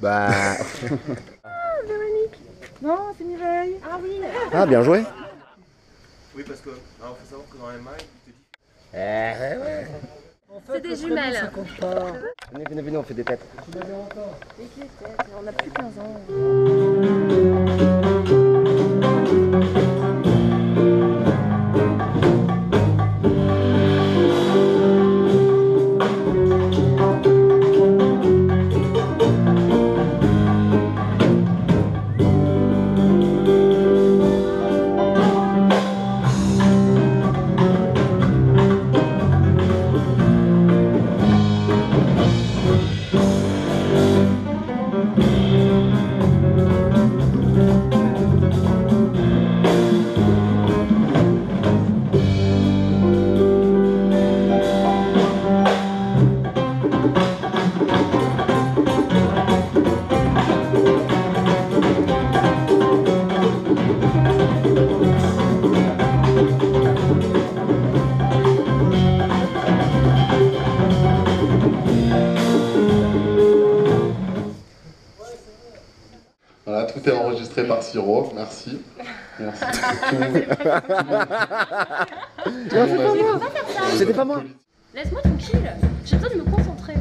Bah. ah, Véronique Non, c'est Mireille Ah oui Ah, bien joué Oui, parce que. Alors, faut savoir que dans les mailles, tu te dis. Eh, ouais C'est des jumelles Ça compte pas Venez, venez, venez, on fait des têtes. On a plus 15 ans. Voilà, tout est enregistré par Siro, merci. Merci. C'était pas moi. Laisse-moi tranquille. J'ai besoin de me concentrer.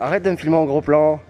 Arrête de me filmer en gros plan.